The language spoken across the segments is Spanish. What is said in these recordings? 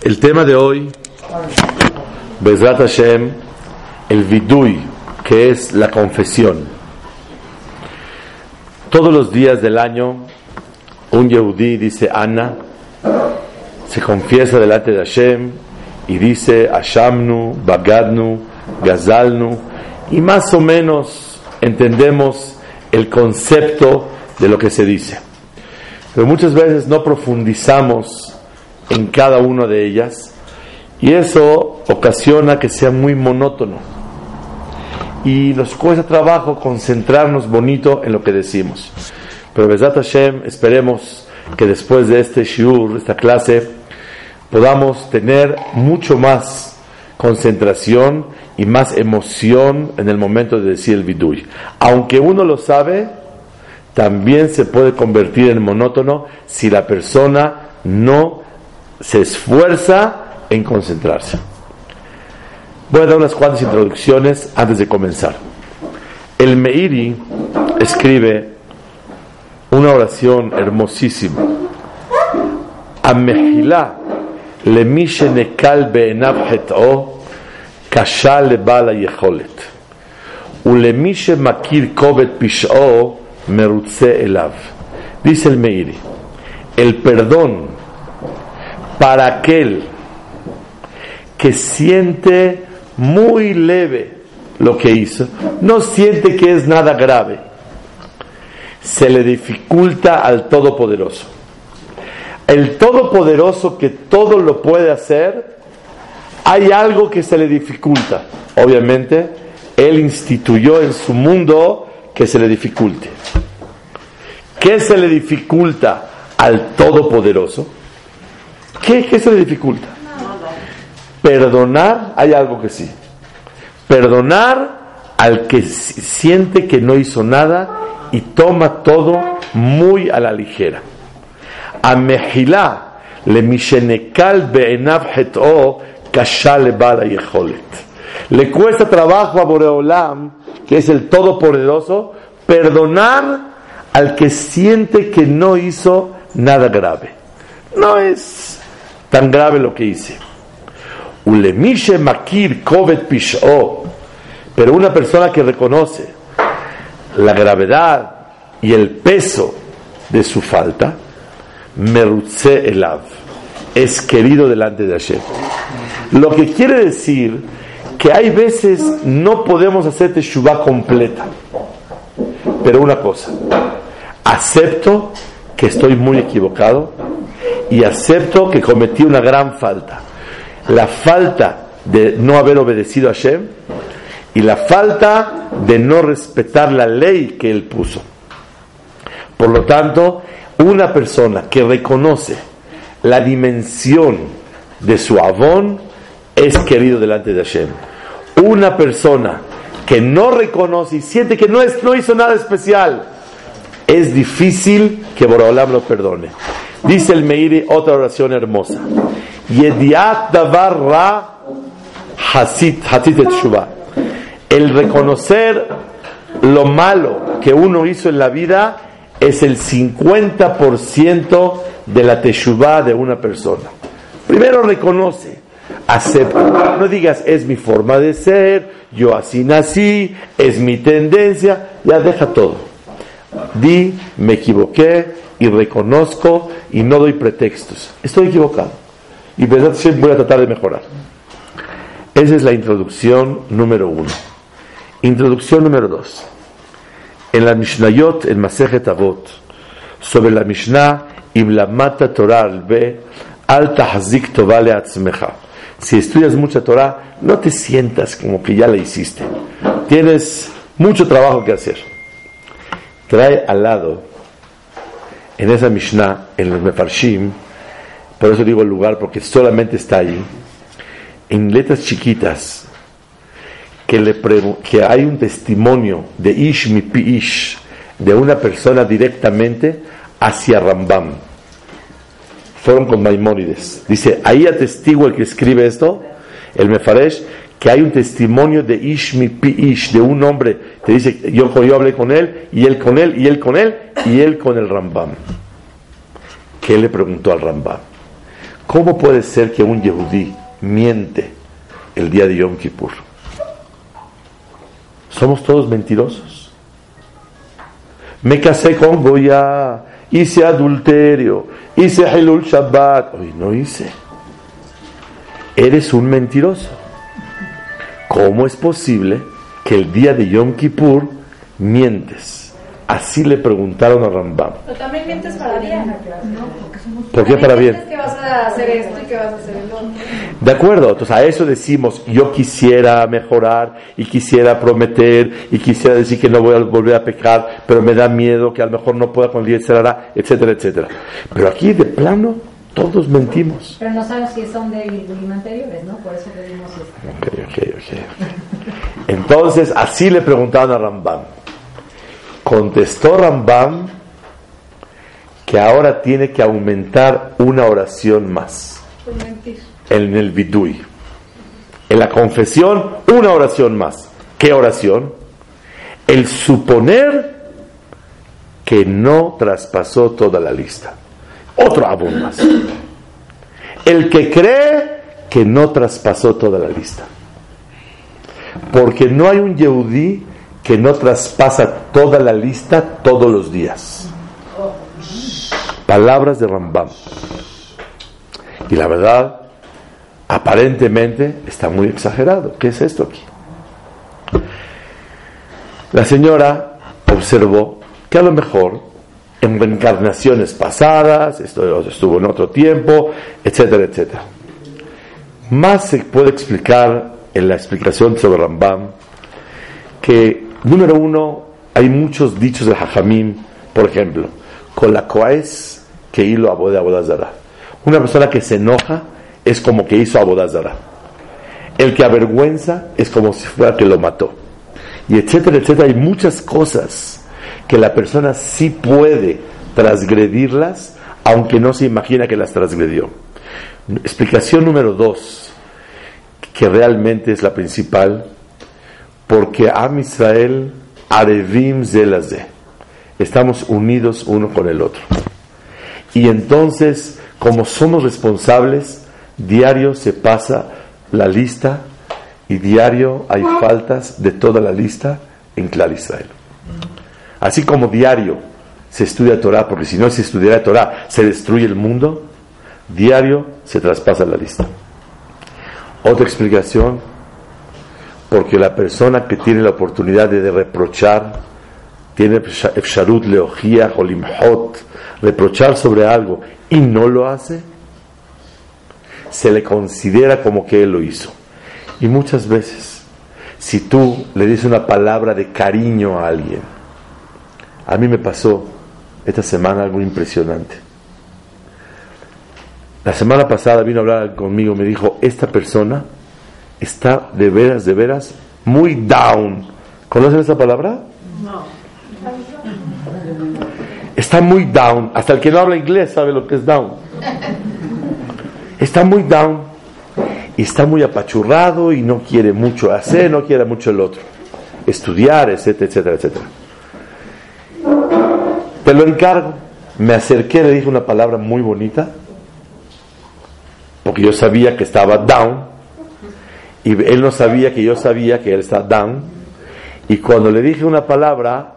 El tema de hoy, Bezrat Hashem, el vidui, que es la confesión. Todos los días del año, un Yehudí dice Ana, se confiesa delante de Hashem y dice Ashamnu, Bagadnu, Gazalnu, y más o menos entendemos el concepto de lo que se dice. Pero muchas veces no profundizamos en cada una de ellas y eso ocasiona que sea muy monótono y nos cuesta trabajo concentrarnos bonito en lo que decimos. Pero Besat Hashem, esperemos que después de este shiur, esta clase, podamos tener mucho más concentración y más emoción en el momento de decir el vidui. Aunque uno lo sabe, también se puede convertir en monótono si la persona no se esfuerza en concentrarse. Voy a dar unas cuantas introducciones antes de comenzar. El Meiri escribe una oración hermosísima. Amehilá le nekal be'enav het'o kasha lebala yecholet. ולמי שמכיר כובד פשעו מרוצה אליו. Dice el Meiri, el perdón para aquel que siente muy leve lo que hizo, no siente que es nada grave, se le dificulta al Todopoderoso. El Todopoderoso que todo lo puede hacer, hay algo que se le dificulta. Obviamente, Él instituyó en su mundo que se le dificulte. ¿Qué se le dificulta al Todopoderoso? ¿Qué, se le dificulta? Perdonar, hay algo que sí. Perdonar al que siente que no hizo nada y toma todo muy a la ligera. A Mejilá le mishenekal be'enav het'o kashal bala Le cuesta trabajo a Boreolam, que es el Todopoderoso, perdonar al que siente que no hizo nada grave. No es tan grave lo que hice. Ulemishe makir kovet pisho, pero una persona que reconoce la gravedad y el peso de su falta, merutze elav, es querido delante de Hashem. Lo que quiere decir que hay veces no podemos hacer teshuva completa. Pero una cosa, acepto que estoy muy equivocado y acepto que cometí una gran falta. La falta de no haber obedecido a Hashem y la falta de no respetar la ley que él puso. Por lo tanto, una persona que reconoce la dimensión de su avón es querido delante de Hashem. Una persona que no reconoce y siente que no, es, hizo nada especial, es difícil que Borolam lo perdone. Dice el Meiri otra oración hermosa. Yediat davar ra hasit, hasit et El reconocer lo malo que uno hizo en la vida es el 50% de la teshuvah de una persona. Primero reconoce, acepta. No digas, es mi forma de ser, yo así nací, es mi tendencia, ya deja todo. Di, me equivoqué, y reconozco y no doy pretextos. Estoy equivocado. Y verdad voy a tratar de mejorar. Esa es la introducción número uno. Introducción número dos. En la Mishnayot, en Masejet Avot, sobre la Mishnah, Iblamata Torah al Be, Al Tahzik Tovale Atzmecha. Si estudias mucha Torah, no te sientas como que ya la hiciste. Tienes mucho trabajo que hacer. Trae al lado en esa Mishnah, en los Mefarshim, por eso digo el lugar, porque solamente está ahí, en letras chiquitas, que, le que hay un testimonio de Ish mi Ish, de una persona directamente hacia Rambam. Fueron con Maimónides. Dice, ahí atestigo el que escribe esto, el Mefaresh, que hay un testimonio de Ish mi Ish, de un hombre, te dice, yo, yo hablé con él, y él con él, y él con él, y él con el Rambam. ¿Qué le preguntó al Rambam? ¿Cómo puede ser que un Yehudí miente el día de Yom Kippur? Somos todos mentirosos. Me casé con Goya, hice adulterio, hice Hilul Shabbat. Hoy no hice. Eres un mentiroso. ¿Cómo es posible que el día de Yom Kippur mientes? Así le preguntaron a Rambam. Pero también mientes para bien. ¿Por qué para bien? que vas a hacer esto y que vas a hacer el otro. De acuerdo, entonces a eso decimos, yo quisiera mejorar y quisiera prometer y quisiera decir que no voy a volver a pecar, pero me da miedo que a lo mejor no pueda con el etcétera, etcétera. Pero aquí de plano todos mentimos. Pero no sabes si son de anteriores, ¿no? Por eso pedimos esto. Ok, ok, ok. Entonces así le preguntaban a Rambam. Contestó Rambam que ahora tiene que aumentar una oración más. En el vidui. En la confesión, una oración más. ¿Qué oración? El suponer que no traspasó toda la lista. Otro abun más. El que cree que no traspasó toda la lista. Porque no hay un Yehudí que no traspasa toda la lista todos los días. Palabras de Rambam. Y la verdad, aparentemente está muy exagerado. ¿Qué es esto aquí? La señora observó que a lo mejor en reencarnaciones pasadas, esto estuvo en otro tiempo, etcétera, etcétera. Más se puede explicar en la explicación sobre Rambam que Número uno, hay muchos dichos de Hajamim, por ejemplo, con la coes que hilo de abodazara. Una persona que se enoja es como que hizo abodazara. El que avergüenza es como si fuera que lo mató. Y etcétera, etcétera. Hay muchas cosas que la persona sí puede transgredirlas, aunque no se imagina que las transgredió. Explicación número dos, que realmente es la principal, porque Am Israel arevim zelazé. Estamos unidos uno con el otro. Y entonces, como somos responsables, diario se pasa la lista y diario hay faltas de toda la lista en Clar Israel. Así como diario se estudia Torah, porque si no se estudiara Torah se destruye el mundo, diario se traspasa la lista. Otra explicación porque la persona que tiene la oportunidad de, reprochar, tiene efsharut leojía o reprochar sobre algo y no lo hace, se le considera como que él lo hizo. Y muchas veces, si tú le dices una palabra de cariño a alguien, a mí me pasó esta semana algo impresionante. La semana pasada vino a hablar conmigo, me dijo, esta persona está de veras, de veras muy down. ¿Conocen esa palabra? No. Está muy down. Hasta el que no habla inglés sabe lo que es down. Está muy down. Y está muy apachurrado y no quiere mucho hacer, no quiere mucho el otro. Estudiar, etcétera, etcétera, etcétera. Te lo encargo. Me acerqué, le dije una palabra muy bonita, porque yo sabía que estaba down y él no sabía que yo sabía que él está down. Y cuando le dije una palabra,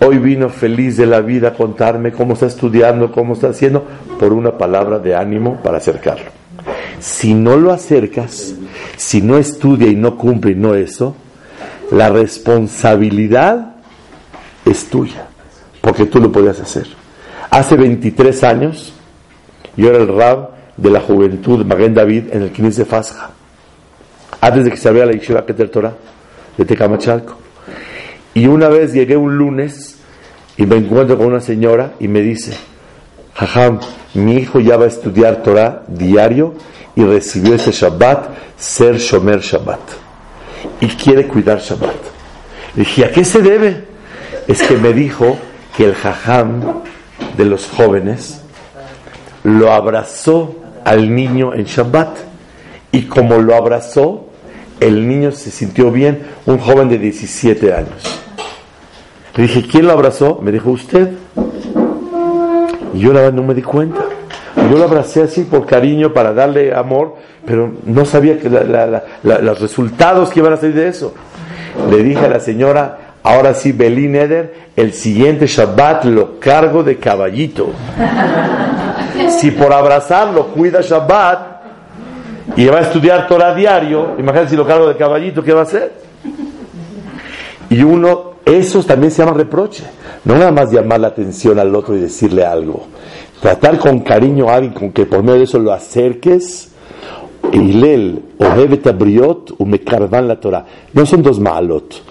hoy vino feliz de la vida a contarme cómo está estudiando, cómo está haciendo, por una palabra de ánimo para acercarlo. Si no lo acercas, si no estudia y no cumple y no eso, la responsabilidad es tuya, porque tú lo podías hacer. Hace 23 años, yo era el rab de la juventud Maguen David en el 15 de Fasja antes de que se abriera la Yeshiva del Torah de Tecamachalco. Y una vez llegué un lunes y me encuentro con una señora y me dice, Jajam, mi hijo ya va a estudiar Torah diario y recibió ese Shabbat, ser Shomer Shabbat. Y quiere cuidar Shabbat. Le dije, ¿a qué se debe? Es que me dijo que el jajam de los jóvenes lo abrazó al niño en Shabbat. Y como lo abrazó, el niño se sintió bien, un joven de 17 años. Le dije, ¿quién lo abrazó? Me dijo, usted. Y yo la verdad no me di cuenta. Yo lo abracé así por cariño, para darle amor, pero no sabía que los resultados que iban a salir de eso. Le dije a la señora, ahora sí, Belín Eder, el siguiente Shabbat lo cargo de caballito. Si por abrazarlo cuida Shabbat y va a estudiar Torah diario, imagínate si lo cargo de caballito, ¿qué va a hacer? Y uno, eso también se llama reproche. No nada más llamar la atención al otro y decirle algo. Tratar con cariño a alguien con que por medio de eso lo acerques. Eilel, Ohevet Abriot, Umekarvan la Torah. No son dos malot.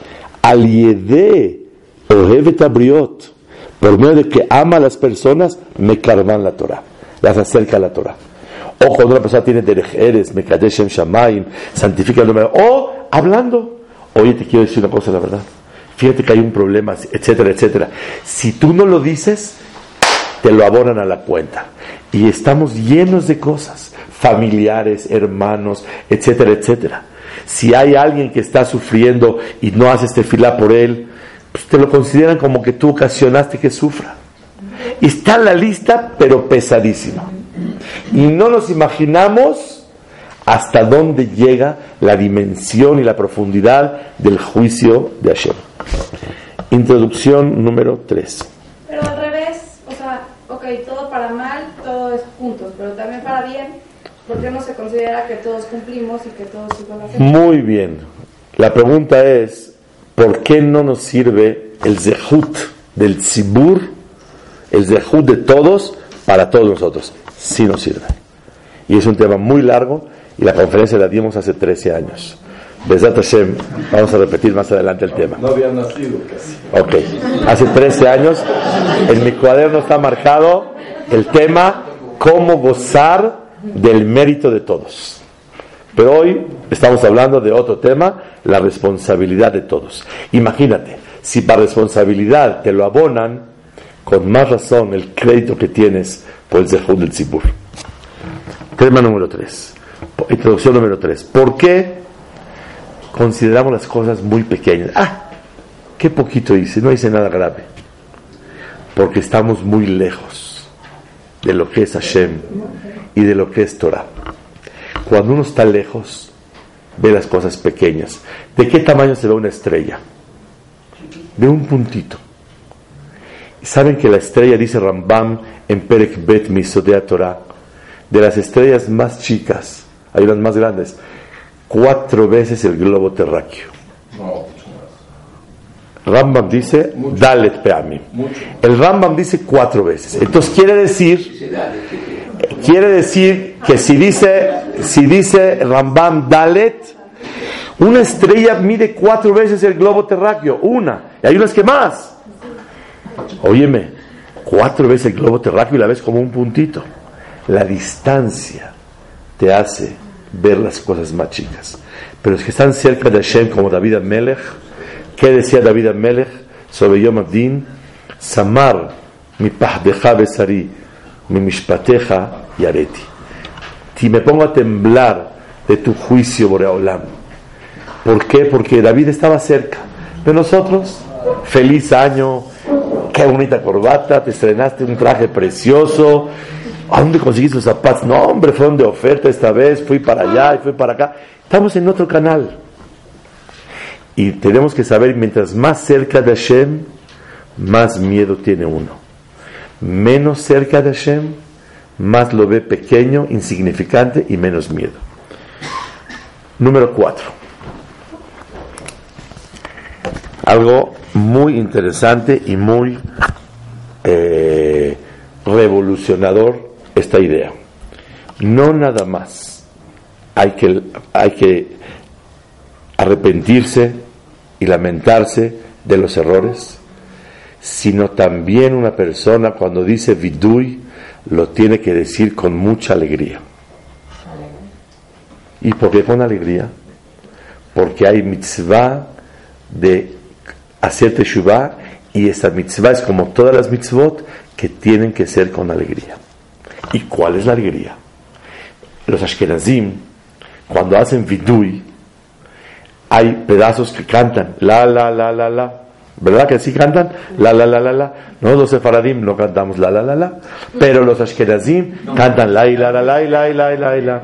Aliede, Ohevet Abriot. Por medio de que ama a las personas, Mekarvan la Torah. Las acerca a la Torah. O cuando una persona tiene derejeres, Mekadeshem Shamaim, santifica el nombre. O hablando. Oye, te quiero decir una cosa, la verdad. Fíjate que hay un problema, etcétera, etcétera. Si tú no lo dices, te lo abonan a la cuenta. Y estamos llenos de cosas, familiares, hermanos, etcétera, etcétera. Si hay alguien que está sufriendo y no haces fila por él, pues te lo consideran como que tú ocasionaste que sufra. Está en la lista, pero pesadísima. Y no nos imaginamos hasta dónde llega la dimensión y la profundidad del juicio de Hashem. Introducción número 3. Pero al revés, o sea, ok, todo para mal, todo es juntos, pero también para bien, ¿por qué no se considera que todos cumplimos y que todos igual hacemos? Muy bien. La pregunta es, ¿por qué no nos sirve el zehut del tzibur, el zehut de todos, para todos nosotros? Sí nos sirve. Y es un tema muy largo y la conferencia la dimos hace 13 años. Besat Hashem, vamos a repetir más adelante el tema. No había nacido casi. Ok, hace 13 años en mi cuaderno está marcado el tema cómo gozar del mérito de todos. Pero hoy estamos hablando de otro tema, la responsabilidad de todos. Imagínate, si para responsabilidad te lo abonan, con más razón el crédito que tienes por el Tzibur. Tema número 3. Introducción número 3. ¿Por qué consideramos las cosas muy pequeñas? Ah, qué poquito hice, no hice nada grave. Porque estamos muy lejos de lo que es Hashem y de lo que es Torah. Cuando uno está lejos, ve las cosas pequeñas. ¿De qué tamaño se ve una estrella? De un puntito. Saben que la estrella, dice Rambam en Perek Bet Misodea Torah, de las estrellas más chicas, hay unas más grandes, cuatro veces el globo terráqueo. Rambam dice, Mucho. Dalet Peamim. Mucho. El Rambam dice cuatro veces. Entonces quiere decir, quiere decir que si dice, si dice Rambam Dalet, una estrella mide cuatro veces el globo terráqueo, una, y hay unas que más. Óyeme, cuatro veces el globo terráqueo y la ves como un puntito. La distancia te hace ver las cosas más chicas. Pero los que están cerca de Hashem, como David Amelech, ¿qué decía David Amelech sobre Yom Abdin? Samar mi pahdeja besari, mi mishpateja yareti. Si me pongo a temblar de tu juicio, Boreolam. ¿Por qué? Porque David estaba cerca. Pero nosotros, feliz año, qué bonita corbata, te estrenaste un traje precioso. ¿A dónde conseguiste los zapatos? No, hombre, fueron de oferta esta vez, fui para allá y fui para acá. Estamos en otro canal. Y tenemos que saber, mientras más cerca de Hashem, más miedo tiene uno. Menos cerca de Hashem, más lo ve pequeño, insignificante y menos miedo. Número cuatro. Algo muy interesante y muy eh, revolucionador esta idea. No nada más hay que, hay que arrepentirse y lamentarse de los errores, sino también una persona cuando dice vidui, lo tiene que decir con mucha alegría. ¿Y por qué con alegría? Porque hay mitzvah de hacer teshuvah y esta mitzvah es como todas las mitzvot que tienen que ser con alegría. ¿Y cuál es la alegría? Los ashkenazim, cuando hacen vidui, hay pedazos que cantan la, la, la, la, la. ¿Verdad que sí cantan? La, la, la, la, la. No, los sefaradim no cantamos la, la, la, la. Pero los ashkenazim cantan la, la, la, la, la, la, la, la.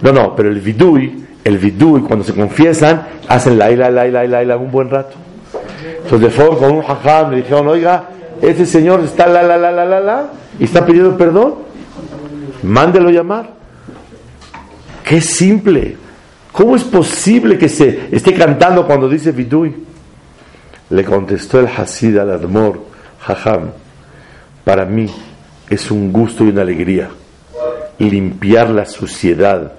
No, no, pero el vidui, el vidui, cuando se confiesan, hacen la, la, la, la, la, la, un buen rato. Entonces fueron con un jajam, le dijeron, oiga, ese señor está la, la, la, la, la, la, y está pidiendo perdón. Mándelo llamar. Qué simple. ¿Cómo es posible que se esté cantando cuando dice vidui? Le contestó el Hasid al Admor, Jajam, para mí es un gusto y una alegría limpiar la suciedad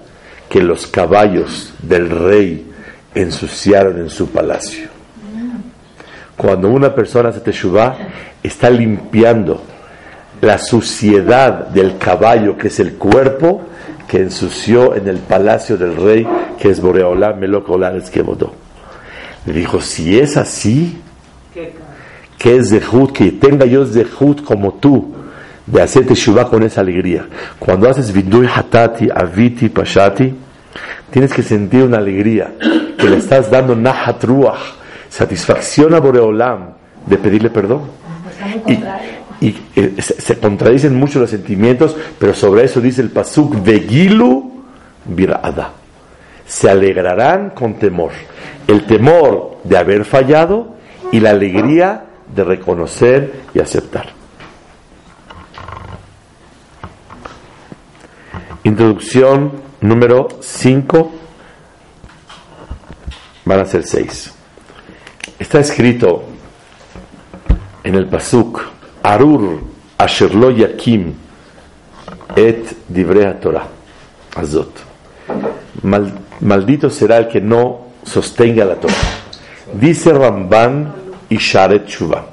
que los caballos del rey ensuciaron en su palacio. Cuando una persona hace teshuvah, está limpiando la suciedad del caballo, que es el cuerpo, que ensució en el palacio del rey, que es Boreolá Melocolares que votó. Le dijo, si es así, que es Zehut, que tenga yo Zehut como tú, de hacer Teshuvah con esa alegría. Cuando haces Vidui Hatati, Aviti, Pashati, tienes que sentir una alegría, que le estás dando Nahat Ruach, satisfacción a Boreolam de pedirle perdón. Y, y eh, se, contradicen mucho los sentimientos, pero sobre eso dice el Pasuk, Vegilu Birada. Se alegrarán con temor. El temor de haber fallado y la alegría de reconocer y aceptar. Introducción número 5. Van a ser 6. Está escrito en el Pasuk, Arur Asherlo Yakim et Divrea Torah. Azot. Mal- maldito será el que no sostenga la Torah. Dice Ramban y Sharet Shuvah.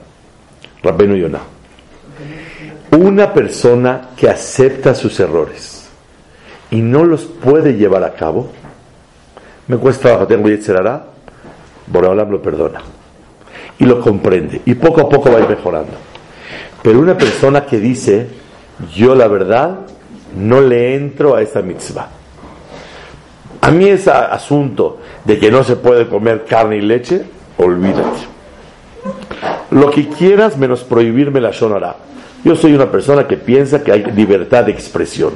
Rabbenu Yonah. Una persona que acepta sus errores y no los puede llevar a cabo, me cuesta trabajo, tengo Yetzerará, Boreolam lo perdona y lo comprende y poco a poco va a ir mejorando. Pero una persona que dice, yo la verdad no le entro a esta mitzvah. A mí ese asunto de que no se puede comer carne y leche, olvídate. Lo que quieras menos prohibirme la shonara. Yo soy una persona que piensa que hay libertad de expresión.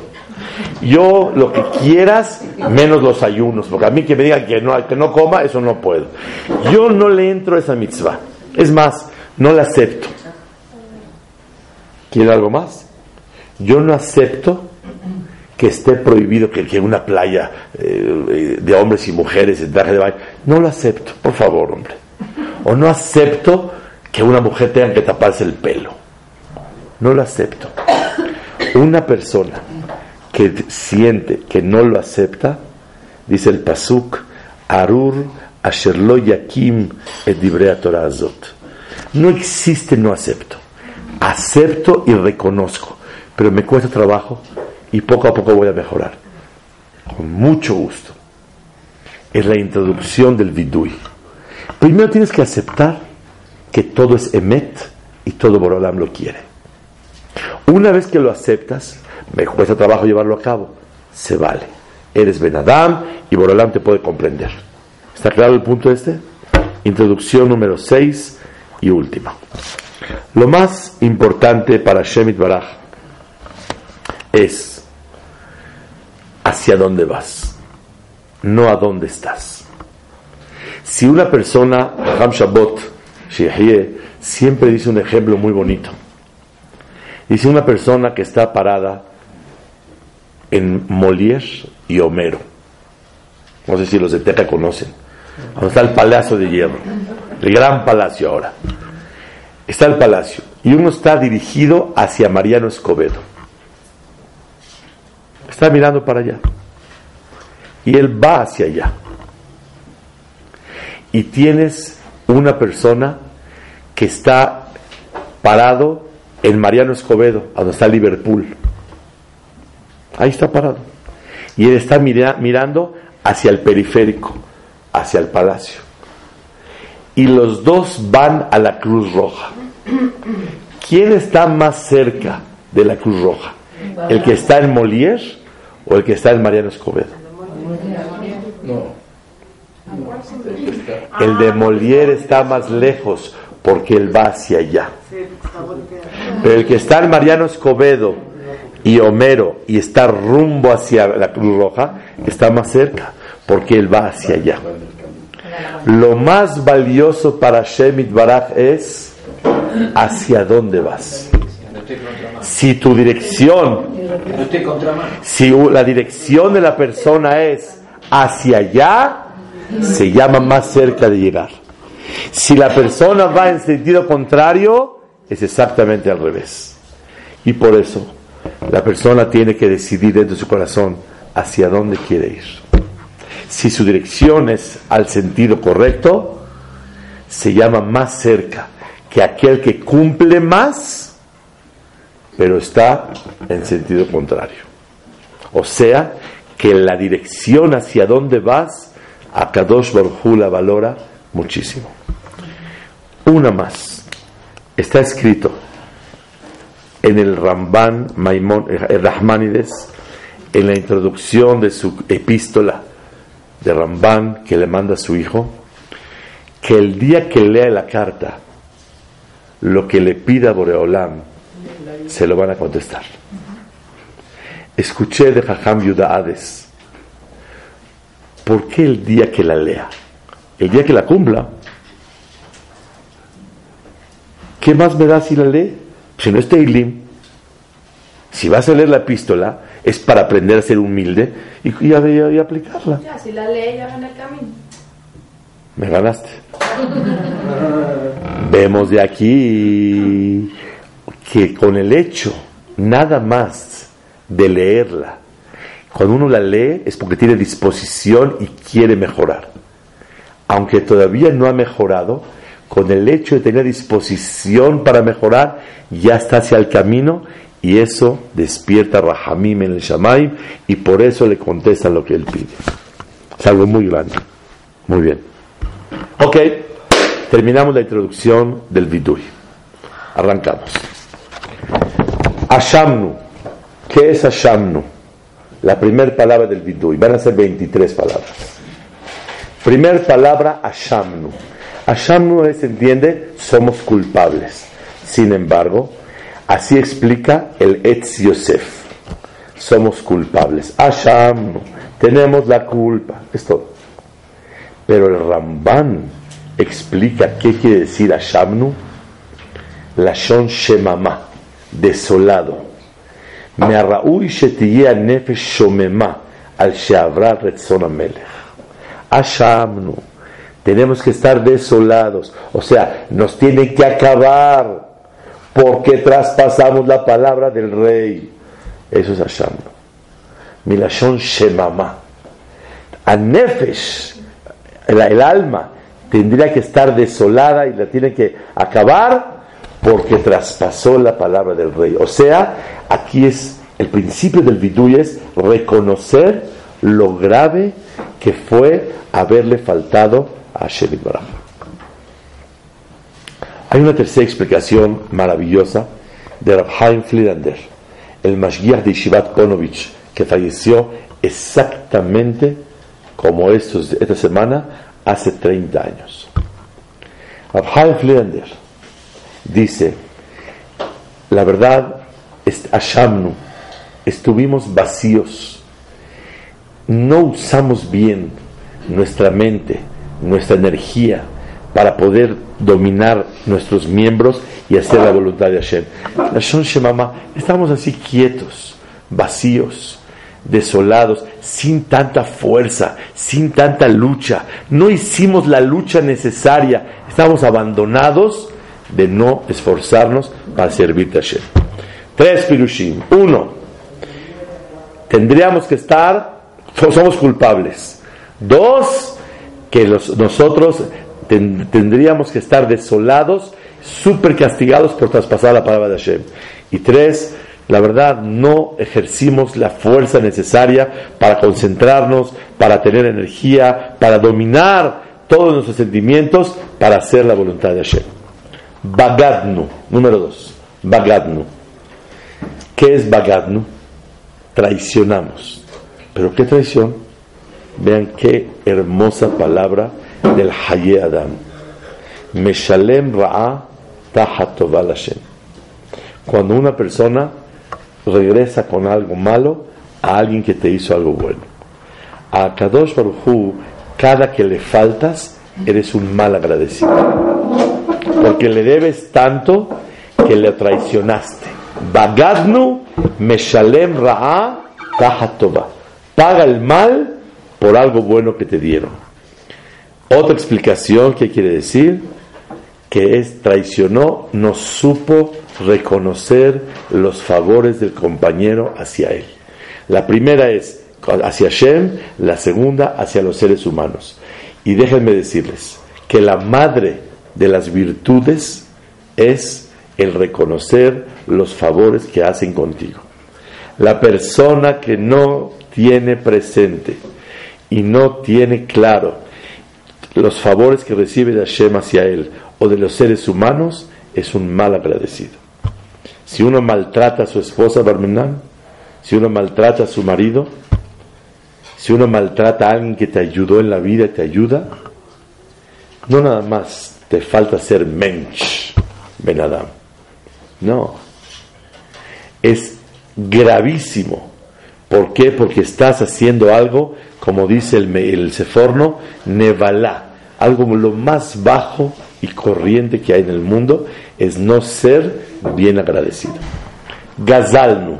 Yo lo que quieras menos los ayunos, porque a mí que me digan que no, que no coma, eso no puedo. Yo no le entro a esa mitzvah. Es más, no la acepto. ¿Quiere algo más? Yo no acepto que esté prohibido que, en una playa eh, de hombres y mujeres en traje de baño. No lo acepto, por favor, hombre. O no acepto que una mujer tenga que taparse el pelo. No lo acepto. Una persona que siente que no lo acepta, dice el Pasuk, Arur Asherlo Yakim et Torah Azot. No existe no acepto. Acepto y reconozco, pero me cuesta trabajo y poco a poco voy a mejorar. Con mucho gusto. Es la introducción del vidui. Primero tienes que aceptar que todo es emet y todo Borolam lo quiere. Una vez que lo aceptas, me cuesta trabajo llevarlo a cabo. Se vale. Eres Benadam y Borolam te puede comprender. ¿Está claro el punto este? Introducción número 6 y última. Lo más importante para Shemit Baraj es hacia dónde vas, no a dónde estás. Si una persona, Raham Shabbat, siempre dice un ejemplo muy bonito. Dice una persona que está parada en Molière y Homero. No sé si los de Teca conocen. Donde está el Palacio de Hierro. El gran palacio ahora. Está el palacio. Y uno está dirigido hacia Mariano Escobedo. Está mirando para allá. Y él va hacia allá. Y tienes una persona que está parado en Mariano Escobedo, donde está Liverpool. Ahí está parado. Y él está mira- mirando hacia el periférico, hacia el palacio. Y los dos van a la Cruz Roja. ¿Quién está más cerca de la Cruz Roja? ¿El que está en Molière o el que está en Mariano Escobedo? No. El de Molière está más lejos porque él va hacia allá. Pero el que está en Mariano Escobedo y Homero y está rumbo hacia la Cruz Roja está más cerca porque él va hacia allá. Lo más valioso para Shemit Baraj es hacia dónde vas. Si tu dirección si la dirección de la persona es hacia allá, se llama más cerca de llegar. Si la persona va en sentido contrario, es exactamente al revés. Y por eso, la persona tiene que decidir dentro de su corazón hacia dónde quiere ir. Si su dirección es al sentido correcto, se llama más cerca que aquel que cumple más, pero está en sentido contrario. O sea, que la dirección hacia dónde vas, a Kadosh Baruj Hu la valora muchísimo. Una más. Está escrito en el Ramban Maimón, el Rahmanides, en la introducción de su epístola de Ramban que le manda a su hijo, que el día que lea la carta, lo que le pida Boreolam, se lo van a contestar. Escuché de Jajam Yudaades, ¿por qué el día que la lea? El día que la cumpla. ¿Qué más me da si la lee? Si no es Teilim, si vas a leer la epístola, es para aprender a ser humilde y, y a- y a- y aplicarla. Ya, si la lee, ya va en el camino. Me ganaste. Vemos de aquí que con el hecho nada más de leerla, cuando uno la lee es porque tiene disposición y quiere mejorar. Aunque todavía no ha mejorado, con el hecho de tener disposición para mejorar, ya está hacia el camino y eso despierta Rahamim en el Shamaim y por eso le contestan lo que él pide. Es algo muy grande. Muy bien. Ok, terminamos la introducción del Vidui. Arrancamos. Ashamnu. ¿Qué es Ashamnu? La primera palabra del Vidui. Van a ser 23 palabras. Primer palabra, Ashamnu. Ashamnu es, entiende, somos culpables. Sin embargo, así explica el Etz Yosef. Somos culpables. Ashamnu. Tenemos la culpa. Es todo. Pero el Ramban explica qué quiere decir Ashamnu. Lashon Shemama, desolado. Me'arraui shetiye nefesh shomema al she'avra retzon hamelech. Ashamnu. Tenemos que estar desolados. O sea, nos tiene que acabar porque traspasamos la palabra del rey. Eso es Ashamnu. Milashon Shemama. A Nefesh, el, alma, tendría que estar desolada y la tiene que acabar porque traspasó la palabra del rey. O sea, aquí es el principio del vidui es reconocer lo grave que fue haberle faltado a Hashem Yitbaraj. Hay una tercera explicación maravillosa de Rab Haim Friedlander, el Mashgiach de Yeshivat Ponovich, que falleció exactamente como estos, esta semana, hace 30 años. Rab Haim Friedlander dice, la verdad, es Ashamnu, estuvimos vacíos, no usamos bien nuestra mente, nuestra energía para poder dominar nuestros miembros y hacer la voluntad de Hashem. Lashon Shemama, estamos así quietos, vacíos, desolados, sin tanta fuerza, sin tanta lucha. No hicimos la lucha necesaria, estamos abandonados de no esforzarnos para servirte a Hashem. Tres pirushim. Uno, tendríamos que estar, somos culpables. Dos, que los- nosotros ten- tendríamos que estar desolados, súper castigados por traspasar la palabra de Hashem. Y tres, la verdad, no ejercimos la fuerza necesaria para concentrarnos, para tener energía, para dominar todos nuestros sentimientos, para hacer la voluntad de Hashem. Bagadnu, número dos. Bagadnu. ¿Qué es Bagadnu? Traicionamos. ¿Pero qué traición? Vean qué hermosa palabra del Haye Adam. Meshalem Ra'a Hashem. Cuando una persona regresa con algo malo a alguien que te hizo algo bueno. A Kadosh Baruj cada que le faltas, eres un mal agradecido. Porque le debes tanto que le traicionaste. Bagadnu Meshalem Ra'a Tahatova. Paga el mal por algo bueno que te dieron. Otra explicación que quiere decir que es traicionó, no supo reconocer los favores del compañero hacia él. La primera es hacia Shem, la segunda hacia los seres humanos. Y déjenme decirles que la madre de las virtudes es el reconocer los favores que hacen contigo. La persona que no tiene presente y no tiene claro los favores que recibe de Hashem hacia él o de los seres humanos, es un mal agradecido. Si uno maltrata a su esposa Barmenán, si uno maltrata a su marido, si uno maltrata a alguien que te ayudó en la vida y te ayuda, no nada más te falta ser mensch, Ben Adam. No. Es gravísimo. ¿Por qué? Porque estás haciendo algo, como dice el, el Seforno, nevalá, algo lo más bajo y corriente que hay en el mundo, es no ser bien agradecido. Gazalnu,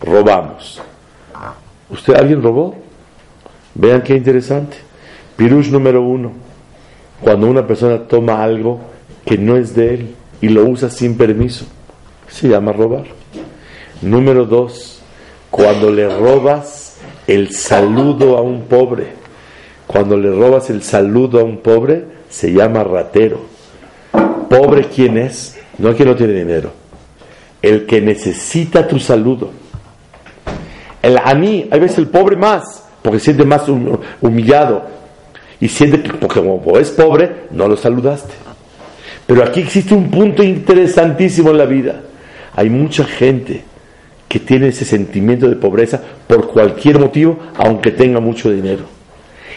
robamos. ¿Usted alguien robó? Vean qué interesante. Pirush número uno. Cuando una persona toma algo que no es de él y lo usa sin permiso, se llama robar. Número dos, cuando le robas el saludo a un pobre, cuando le robas el saludo a un pobre, se llama ratero. Pobre quién es, no que no tiene dinero, el que necesita tu saludo. El mí, hay veces el pobre más, porque siente más humillado y siente que porque como es pobre, no lo saludaste. Pero aquí existe un punto interesantísimo en la vida. Hay mucha gente que tiene ese sentimiento de pobreza por cualquier motivo, aunque tenga mucho dinero.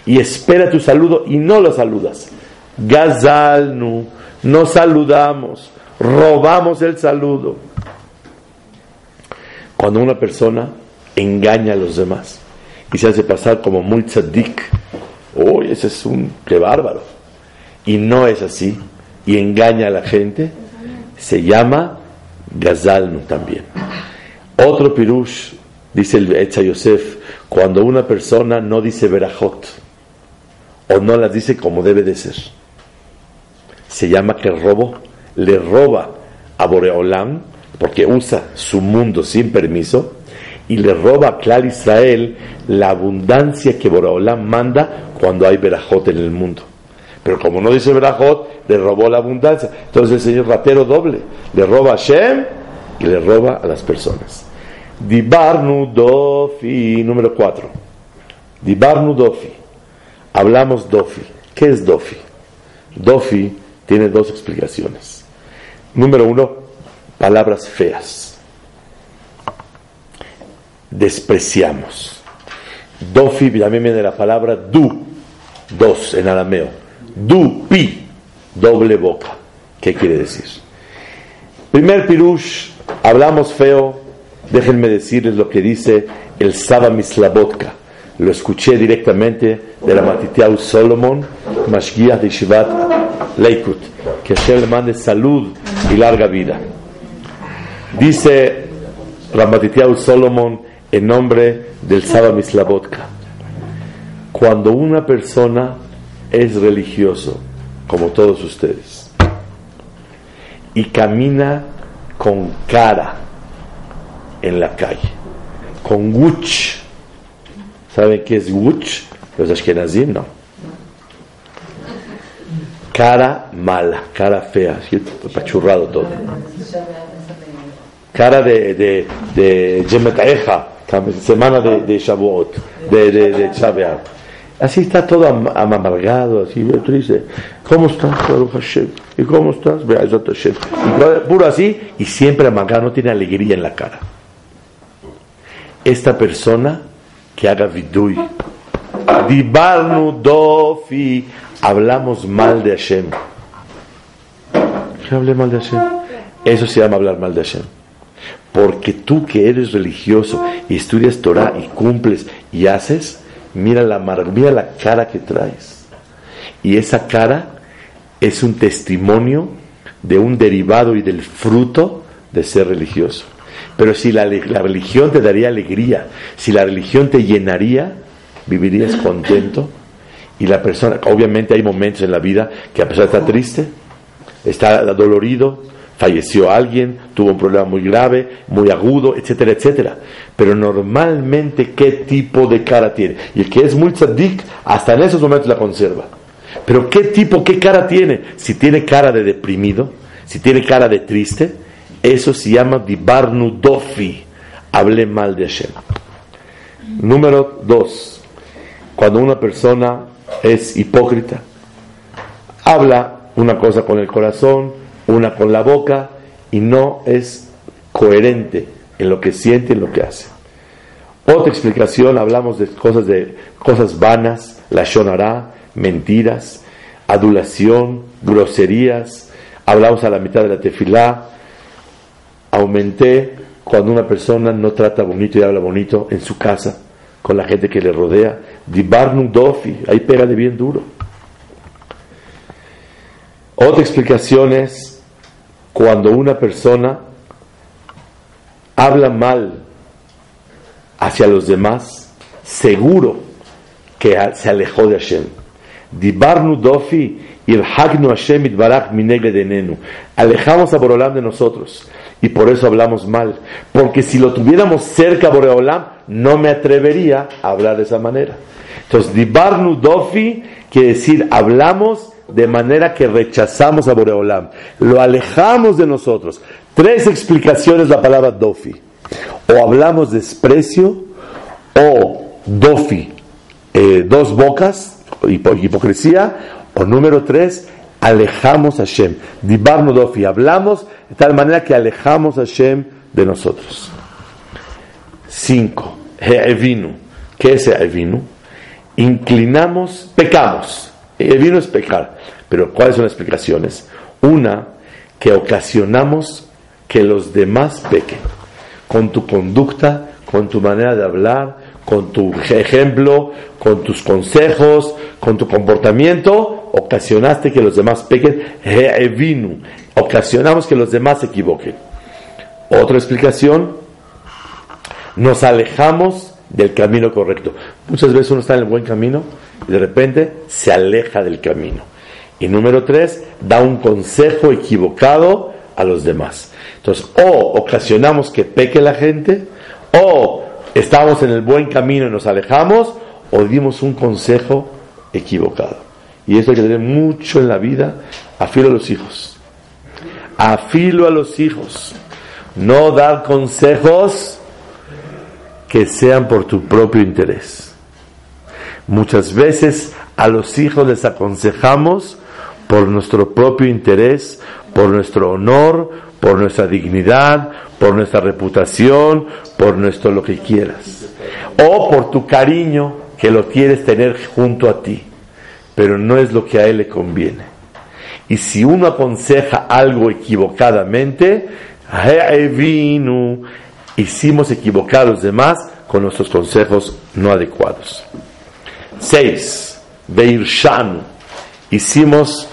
Y espera tu saludo y no lo saludas. Gazalnu, no saludamos robamos el saludo. Cuando una persona engaña a los demás y se hace pasar como muy tzadik, uy, ese es un, qué bárbaro. Y no es así, y engaña a la gente, se llama Gazalnu también. Otro pirush, dice el Echa Yosef, cuando una persona no dice verajot, o no las dice como debe de ser, se llama que robo le roba a Boreolam, porque usa su mundo sin permiso, y le roba a Clar Israel la abundancia que Boreolam manda cuando hay Berajot en el mundo. Pero como no dice Berajot, le robó la abundancia. Entonces el señor ratero doble, le roba a Shem y le roba a las personas. Dibarnu Dofi, número 4. Dibarnu Dofi. Hablamos Dofi. ¿Qué es Dofi? Dofi tiene dos explicaciones. Número uno, palabras feas. Despreciamos. Dofi también viene de la palabra du, dos en arameo. Du, pi, doble boca. ¿Qué quiere decir? Primer pirush, hablamos feo. Déjenme decirles lo que dice el Saba Mislabotka. Lo escuché directamente de la Matiteau Solomon, Mashgiach de Shivat Leikut. Que Hashem le mande salud y larga vida. Dice Ramatitiau Solomon en nombre del Saba Mislabotka. Cuando una persona es religioso, como todos ustedes, y camina con cara en la calle, con wuch, ¿saben qué es wuch? Los ashkenazim no. cara mala, cara fea, así, apachurrado todo. Cara de, de, de Yemetaeja, semana de, de Shavuot, de, de, de Shavuot. Así está todo am- amargado, así, triste. ¿Cómo estás, Baruch Hashem? ¿Y cómo estás? Be'ezrat Hashem. Y puro así, y siempre amargado, no tiene alegría en la cara. Esta persona que haga vidui, dibarnu dofi, hablamos mal de Hashem. ¿Qué hablé mal de Hashem? Eso se llama hablar mal de Hashem. Porque tú que eres religioso y estudias Torah y cumples y haces, mira la, mira la cara que traes. Y esa cara es un testimonio de un derivado y del fruto de ser religioso. Pero si la, la religión te daría alegría, si la religión te llenaría, vivirías contento. Y la persona, obviamente hay momentos en la vida que a pesar de estar triste, está dolorido, falleció alguien, tuvo un problema muy grave, muy agudo, etcétera, etcétera. Pero normalmente, ¿qué tipo de cara tiene? Y el que es muy tzadik, hasta en esos momentos la conserva. Pero ¿qué tipo, qué cara tiene? Si tiene cara de deprimido, si tiene cara de triste, eso se llama dibarnu dofi, hablé mal de Hashem. Número dos, cuando una persona es hipócrita, habla una cosa con el corazón, una con la boca y no es coherente en lo que siente y en lo que hace. Otra explicación, hablamos de cosas de cosas vanas, la shonará, mentiras, adulación, groserías. Hablamos a la mitad de la tefilá. Aumenté cuando una persona no trata bonito y habla bonito en su casa con la gente que le rodea. Dibarnu dofi, ahí pega de bien duro. Otra explicación es cuando una persona habla mal hacia los demás, seguro que se alejó de Hashem. Dibarnu dofi Hashem. Alejamos a Boreolam de nosotros y por eso hablamos mal. Porque si lo tuviéramos cerca Boreolam, no me atrevería a hablar de esa manera. Entonces, Dibarnu dofi quiere decir hablamos de manera que rechazamos a Boreolam, lo alejamos de nosotros. Tres explicaciones la palabra dofi. O hablamos desprecio, o dofi, eh, dos bocas, hipo- hipocresía, o número tres, alejamos a Hashem. Dibarnu dofi, hablamos de tal manera que alejamos a Hashem de nosotros. Cinco, He'evinu. ¿Qué es He'evinu? Inclinamos, pecamos. He'evinu es pecar. Pero ¿cuáles son las explicaciones? Una, que ocasionamos que los demás pequen. Con tu conducta, con tu manera de hablar, con tu ejemplo, con tus consejos, con tu comportamiento, ocasionaste que los demás pequen. Ocasionamos que los demás se equivoquen. Otra explicación, nos alejamos del camino correcto. Muchas veces uno está en el buen camino y de repente se aleja del camino. Y número tres, da un consejo equivocado a los demás. Entonces, o ocasionamos que peque la gente, o estamos en el buen camino y nos alejamos, o dimos un consejo equivocado. Y eso hay que tener mucho en la vida, afilo a los hijos. Afilo a los hijos. No dar consejos que sean por tu propio interés. Muchas veces a los hijos les aconsejamos por nuestro propio interés, por nuestro honor, por nuestra dignidad, por nuestra reputación, por nuestro lo que quieras. O por tu cariño que lo quieres tener junto a ti, pero no es lo que a él le conviene. Y si uno aconseja algo equivocadamente, hicimos equivocar a los demás con nuestros consejos no adecuados. Seis, Beirshanu, hicimos,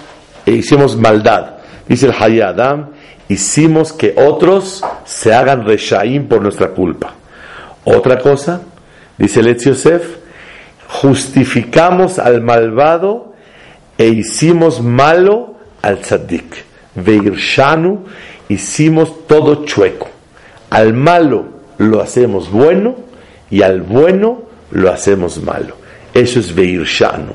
hicimos maldad. Dice el Hayadam, hicimos que otros se hagan reshaim por nuestra culpa. Otra cosa, dice el Yosef, justificamos al malvado e hicimos malo al tzadik. Veirshanu, hicimos todo chueco. Al malo lo hacemos bueno y al bueno lo hacemos malo. Eso es Veirshanu.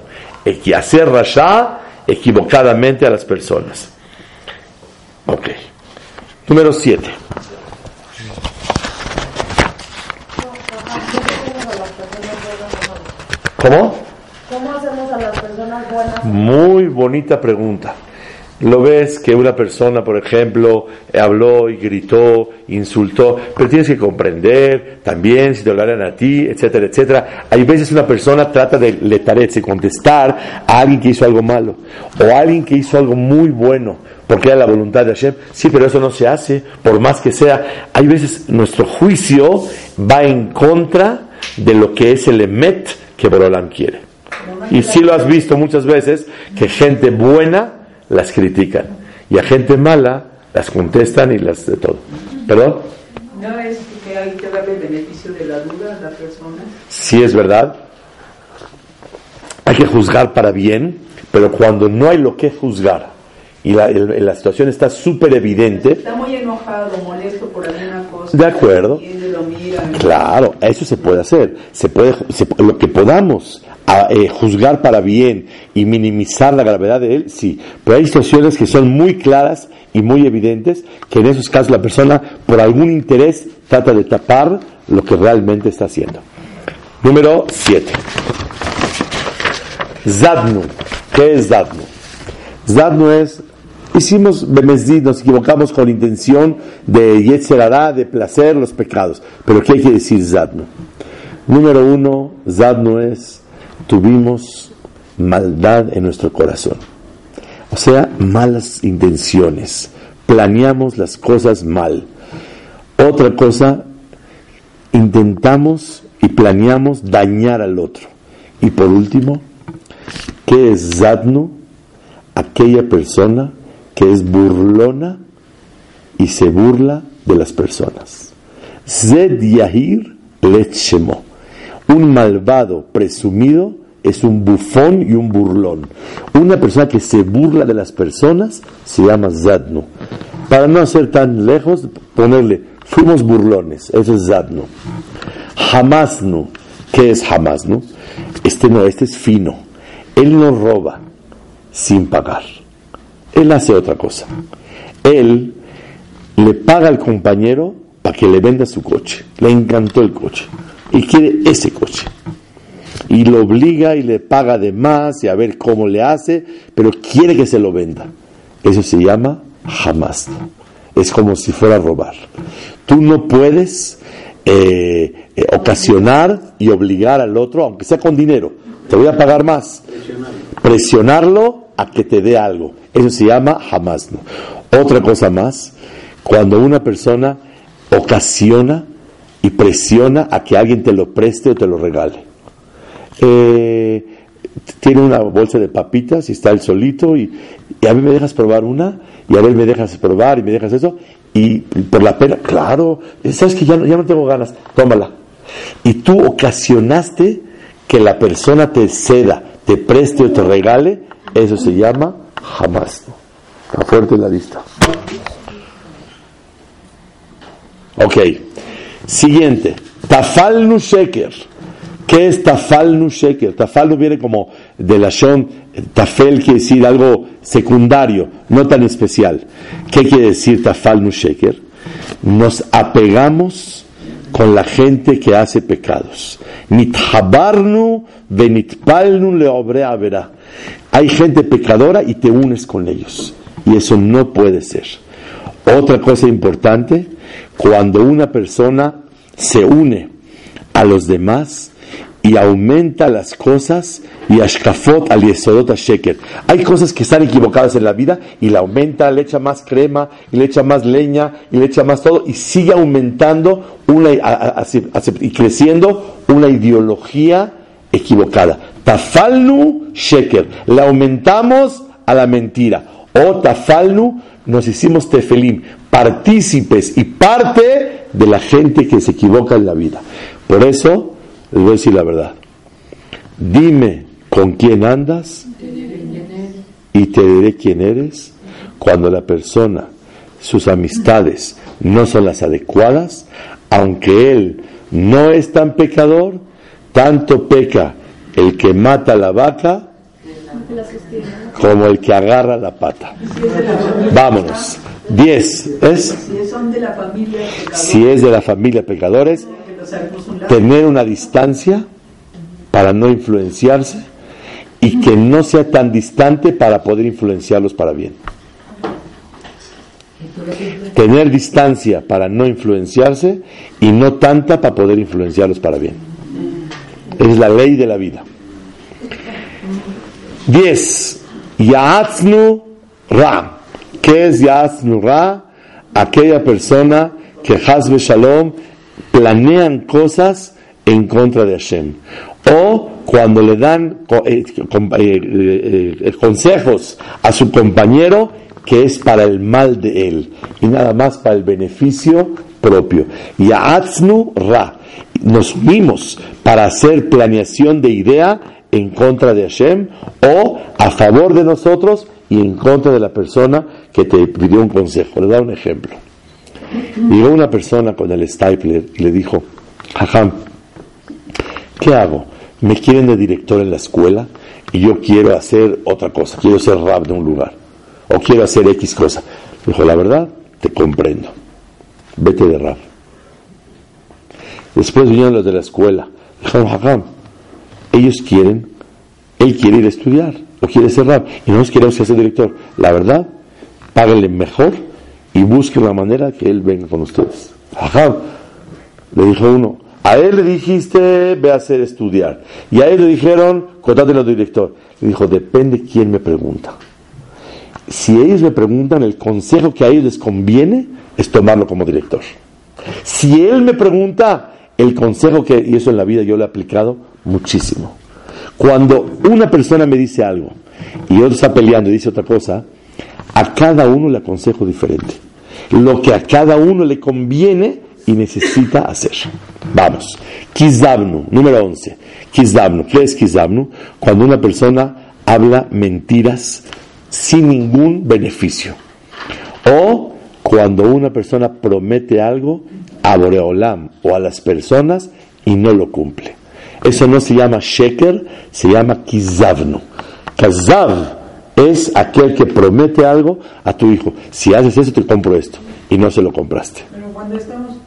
Hacer rasha equivocadamente a las personas. Ok. Número 7. ¿Cómo? ¿Cómo hacemos a las personas buenas? Muy bonita pregunta. Lo ves que una persona, por ejemplo, habló y gritó, insultó, pero tienes que comprender también si te hablaran a ti, etcétera, etcétera. Hay veces una persona trata de letaretse, contestar a alguien que hizo algo malo o a alguien que hizo algo muy bueno, porque era la voluntad de Hashem. Sí, pero eso no se hace, por más que sea. Hay veces nuestro juicio va en contra de lo que es el emet que Borolam quiere. Y si lo has visto muchas veces, que gente buena las critican y a gente mala las contestan y las de todo. ¿Perdón? ¿No es que hay que darle el beneficio de la duda a la persona? Sí es verdad. Hay que juzgar para bien, pero cuando no hay lo que juzgar y la, el- la situación está súper evidente, Está muy enojado, molesto por alguna cosa. De acuerdo. Lo mira. Claro, eso se puede hacer. Se puede, se- lo que podamos a, eh, juzgar para bien y minimizar la gravedad de él, sí. Pero hay situaciones que son muy claras y muy evidentes que en esos casos la persona, por algún interés, trata de tapar lo que realmente está haciendo. Número 7. Zadnu. ¿Qué es Zadnu? Zadnu es, hicimos nos equivocamos con intención de Yetzerará, de placer, los pecados. Pero ¿qué quiere decir Zadnu? Número uno, Zadnu es, tuvimos maldad en nuestro corazón. O sea, malas intenciones. Planeamos las cosas mal. Otra cosa, intentamos y planeamos dañar al otro. Y por último, ¿qué es Zadnu? Aquella persona que es burlona y se burla de las personas. Zed Yahir Let Shemo. Un malvado presumido es un bufón y un burlón. Una persona que se burla de las personas se llama Zadnu. Para no ser tan lejos, ponerle, fuimos burlones, eso es Zadnu. Hamasnu, ¿qué es Hamasnu? Este no, este es fino. Él no roba sin pagar. Él hace otra cosa. Él le paga al compañero para que le venda su coche. Le encantó el coche. Y quiere ese coche. Y lo obliga y le paga de más y a ver cómo le hace, pero quiere que se lo venda. Eso se llama jamás. Es como si fuera a robar. Tú no puedes eh, eh, ocasionar y obligar al otro, aunque sea con dinero. Te voy a pagar más. Presionarlo a que te dé algo. Eso se llama jamás. Otra cosa más, cuando una persona ocasiona y presiona a que alguien te lo preste o te lo regale. Eh, tiene una bolsa de papitas y está él solito y, a mí me dejas probar una y a ver me dejas probar y me dejas eso y por la pena, claro, sabes que ya no, ya no tengo ganas, tómala. Y tú ocasionaste que la persona te ceda, te preste o te regale, eso se llama jamás. Está fuerte la lista. Ok. Siguiente. Tafalnu Sheker. ¿Qué es Tafalnu Sheker? Tafalnu viene como de la Shon. Tafel quiere decir algo secundario, no tan especial. ¿Qué quiere decir Tafalnu Sheker? Nos apegamos con la gente que hace pecados. Nithabarnu venitpalnu leobre avera. Hay gente pecadora y te unes con ellos. Y eso no puede ser. Otra cosa importante, cuando una persona se une a los demás y aumenta las cosas y ashkafot al yesodot sheker. Hay cosas que están equivocadas en la vida y la aumenta, le echa más crema y le echa más leña y le echa más todo y sigue aumentando una, y creciendo una ideología equivocada. Tafalnu sheker. Le aumentamos a la mentira. O tafalnu nos hicimos tefelim, partícipes y parte de la gente que se equivoca en la vida. Por eso, les voy a decir la verdad. Dime con quién andas y te diré quién eres cuando la persona, sus amistades no son las adecuadas, aunque él no es tan pecador, tanto peca el que mata la vaca como el que agarra la pata. Vámonos. 10 es Si son de la familia pecadora, si es de la familia pecadores, tener una distancia para no influenciarse y que no sea tan distante para poder influenciarlos para bien. Tener distancia para no influenciarse y no tanta para poder influenciarlos para bien. Es la ley de la vida. 10. Ya'atznu Ra. ¿Qué es Ya'atznu Ra? Aquella persona que Hazbe Shalom planean cosas en contra de Hashem. O cuando le dan eh, eh, eh, consejos a su compañero que es para el mal de él y nada más para el beneficio propio. Ya'atznu Ra. Nos unimos para hacer planeación de idea en contra de Hashem o a favor de nosotros y en contra de la persona que te pidió un consejo. Le da un ejemplo. Llegó una persona con el stapler y le dijo, Jajam, ¿qué hago? Me quieren de director en la escuela y yo quiero hacer otra cosa, quiero ser rap de un lugar o quiero hacer X cosa. Dijo, la verdad, te comprendo. Vete de rap. Después vinieron los de la escuela. Dijeron, Jajam, ellos quieren, él quiere ir a estudiar o quiere ser rap y nosotros queremos que sea director. La verdad, páguenle mejor y busquen la manera que él venga con ustedes. Ajá. Le dijo uno, a él le dijiste, ve a hacer estudiar. Y a él le dijeron, contrátelo de director. Le dijo, depende quién me pregunta. Si ellos me preguntan, el consejo que a ellos les conviene es tomarlo como director. Si él me pregunta, el consejo que, y eso en la vida yo lo he aplicado muchísimo. Cuando una persona me dice algo y otro está peleando y dice otra cosa, a cada uno le aconsejo diferente. Lo que a cada uno le conviene y necesita hacer. Vamos. Kizabnu, número 11. Kizabnu. ¿Qué es Kizabnu? Cuando una persona habla mentiras sin ningún beneficio. O cuando una persona promete algo a Boreolam o a las personas y no lo cumple. Eso no se llama sheker, se llama kizavnu. Kazav es aquel que promete algo a tu hijo. Si haces eso, te compro esto. Y no se lo compraste. Pero cuando estamos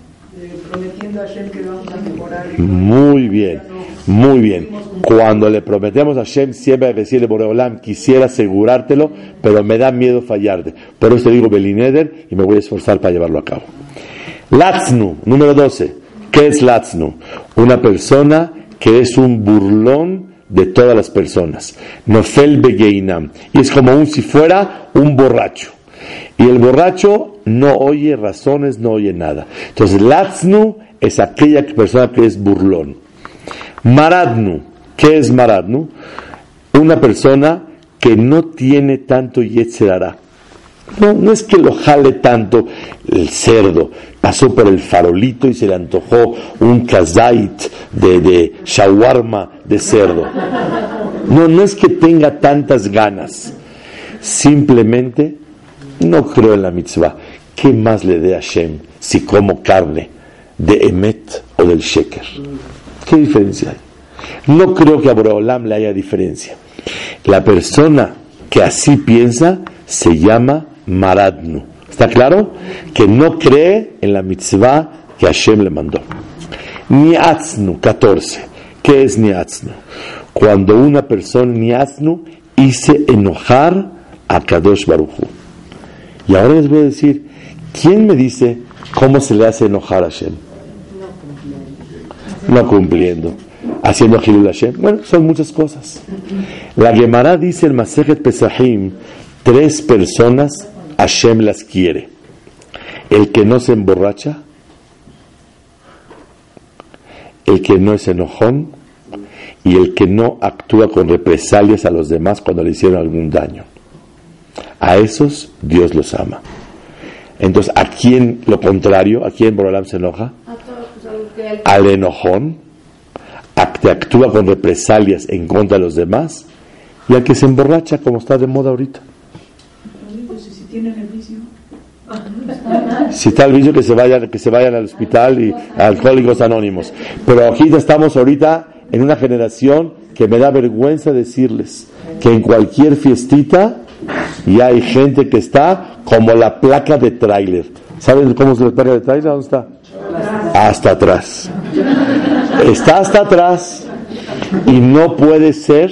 eh, prometiendo a Hashem que vamos a mejorar, Muy bien, muy bien. Cuando le prometemos a Hashem, siempre hay que decirle, Boreolam, quisiera asegurártelo, pero me da miedo fallarte. Por eso te digo Belineder y me voy a esforzar para llevarlo a cabo. Latznu, número 12. ¿Qué es Latznu? Una persona que es un burlón de todas las personas. Nofel Begeinam. Y es como un si fuera un borracho. Y el borracho no oye razones, no oye nada. Entonces, Latznu es aquella persona que es burlón. Maradnu, ¿qué es Maradnu? Una persona que no tiene tanto Yetzerara. No, no es que lo jale tanto el cerdo. Pasó por el farolito y se le antojó un kazait de, shawarma de cerdo. No, no es que tenga tantas ganas. Simplemente no creo en la mitzvah. ¿Qué más le dé a Hashem si como carne de emet o del sheker? ¿Qué diferencia hay? No creo que a Boreolam le haya diferencia. La persona que así piensa se llama Maradnu. ¿Está claro? Que no cree en la mitzvah que Hashem le mandó. Niatznu, 14. ¿Qué es Niatznu? Cuando una persona Niatznu hice enojar a Kadosh Baruchu. Y ahora les voy a decir, ¿quién me dice cómo se le hace enojar a Hashem? No cumpliendo. Haciendo Hilul Hashem. Bueno, son muchas cosas. La Gemara dice en Masejet Pesahim, tres personas Hashem las quiere. El que no se emborracha, el que no es enojón y el que no actúa con represalias a los demás cuando le hicieron algún daño. A esos Dios los ama. Entonces, ¿a quién lo contrario? ¿A quién Borolam se enoja? Pues, Al enojón, a que actúa con represalias en contra de los demás y al que se emborracha como está de moda ahorita. Tienen el vicio, Si está el vicio que se vayan, que se vayan al hospital y a alcohólicos anónimos. Pero aquí estamos ahorita en una generación que me da vergüenza decirles que en cualquier fiestita ya hay gente que está como la placa de tráiler. ¿Saben cómo es la placa de tráiler? ¿Dónde está? Hasta atrás. Está hasta atrás. Y no puede ser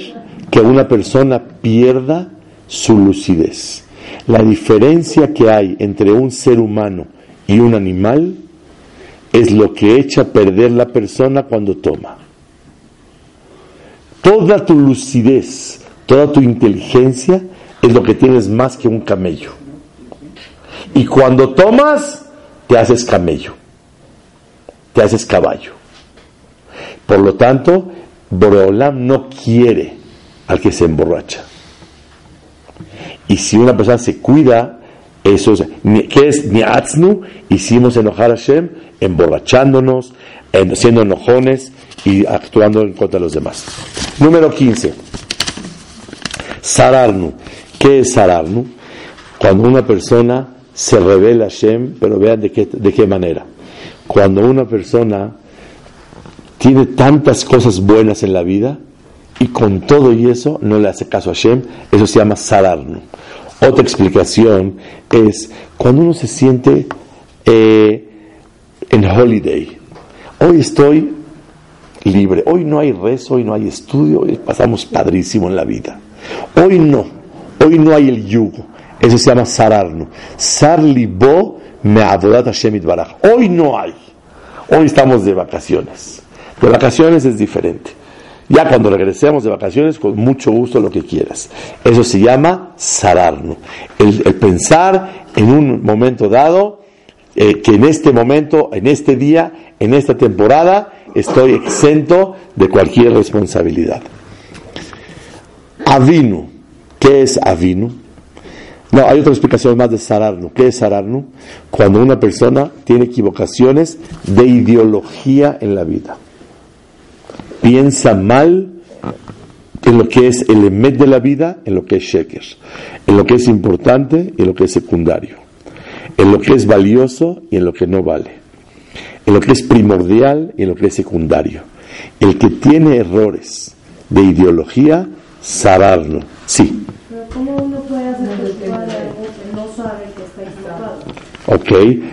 que una persona pierda su lucidez. La diferencia que hay entre un ser humano y un animal es lo que echa a perder la persona cuando toma. Toda tu lucidez, toda tu inteligencia es lo que tienes más que un camello. Y cuando tomas, te haces camello, te haces caballo. Por lo tanto, Boreolam no quiere al que se emborracha. Y si una persona se cuida, eso es, ¿qué es niatznu? Hicimos enojar a Hashem emborrachándonos, siendo enojones y actuando en contra de los demás. Número 15. Sararnu. ¿Qué es Sararnu? Cuando una persona se revela a Hashem, pero vean de qué, de qué manera. Cuando una persona tiene tantas cosas buenas en la vida y con todo y eso no le hace caso a Hashem, eso se llama Sararnu. Otra explicación es cuando uno se siente eh, en holiday. Hoy estoy libre, hoy no hay rezo, hoy no hay estudio, hoy pasamos padrísimo en la vida. Hoy no, hoy no hay el yugo. Eso se llama sararnu. Sarlibo me adorat Hashem baraj. Hoy no hay. Hoy estamos de vacaciones. De vacaciones es diferente. Ya cuando regresemos de vacaciones, con mucho gusto lo que quieras. Eso se llama sararnu. El, pensar en un momento dado, eh, que en este momento, en este día, en esta temporada, estoy exento de cualquier responsabilidad. Avinu. ¿Qué es Avinu? No, hay otra explicación más de Sararnu. ¿Qué es Sararnu? Cuando una persona tiene equivocaciones de ideología en la vida piensa mal en lo que es el emet de la vida, en lo que es sheker, en lo que es importante y en lo que es secundario, en lo que es valioso y en lo que no vale, en lo que es primordial y en lo que es secundario. El que tiene errores de ideología, sabarlo, sí. ¿cómo uno puede hacer que no sabe que está equivocado? Ok,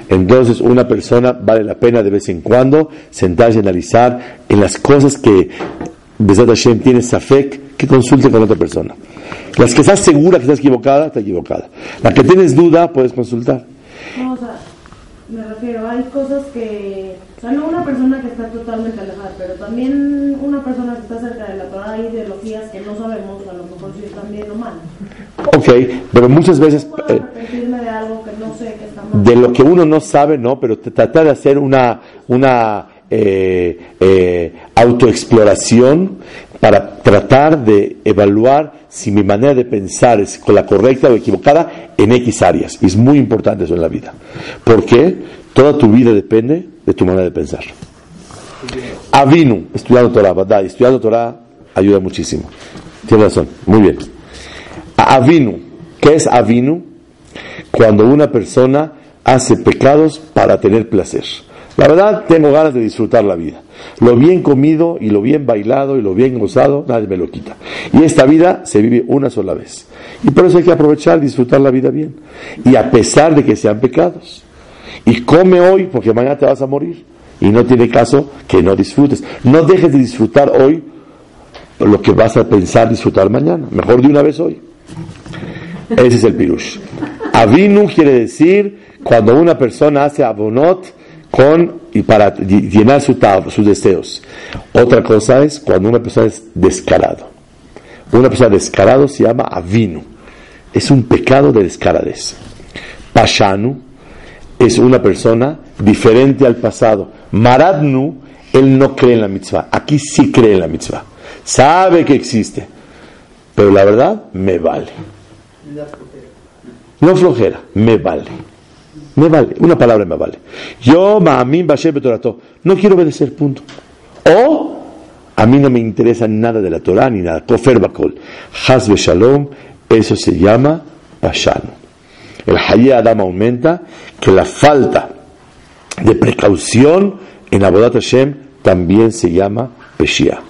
entonces una persona vale la pena de vez en cuando sentarse y analizar en las cosas que Besat Hashem tiene Safek, que consulte con otra persona. Las que estás segura que estás equivocada, está equivocada. Las que tienes duda, puedes consultar. No, o sea, me refiero, hay cosas que, o sea, no una persona que está totalmente alejada, pero también una persona que está cerca de la Torah, hay ideologías que no sabemos, a lo mejor si están bien o mal. Ok, pero muchas veces... Eh, de lo que uno no sabe, ¿no? Pero tratar de hacer una, una eh, eh, autoexploración para tratar de evaluar si mi manera de pensar es con la correcta o equivocada en X áreas. Y es muy importante eso en la vida. Porque toda tu vida depende de tu manera de pensar. Avinu, estudiando Torah, ¿verdad? Estudiando Torah ayuda muchísimo. Tienes razón, muy bien. A- Avinu, ¿qué es Avinu? Cuando una persona hace pecados para tener placer. La verdad, tengo ganas de disfrutar la vida. Lo bien comido y lo bien bailado y lo bien gozado, nadie me lo quita. Y esta vida se vive una sola vez. Y por eso hay que aprovechar, disfrutar la vida bien. Y a pesar de que sean pecados. Y come hoy porque mañana te vas a morir. Y no tiene caso que no disfrutes. No dejes de disfrutar hoy lo que vas a pensar disfrutar mañana. Mejor de una vez hoy. Ese es el pirush. Avinu quiere decir cuando una persona hace abonot con y para ll- llenar su sus deseos. Otra cosa es cuando una persona es descarado. Una persona descarado se llama avinu. Es un pecado de descaradez. Pashanu es una persona diferente al pasado. Maradnu, él no cree en la mitzvah. Aquí sí cree en la mitzvah. Sabe que existe. Pero la verdad, me vale. No flojera, me vale. Me vale. Una palabra me vale. Yo, ma'amin bashem betorato. No quiero obedecer, punto. O, a mí no me interesa nada de la Torah ni nada. Kofer bakol. Haz shalom, eso se llama pashano. El Hayé Adam aumenta que la falta de precaución en Abodat Hashem también se llama Peshia.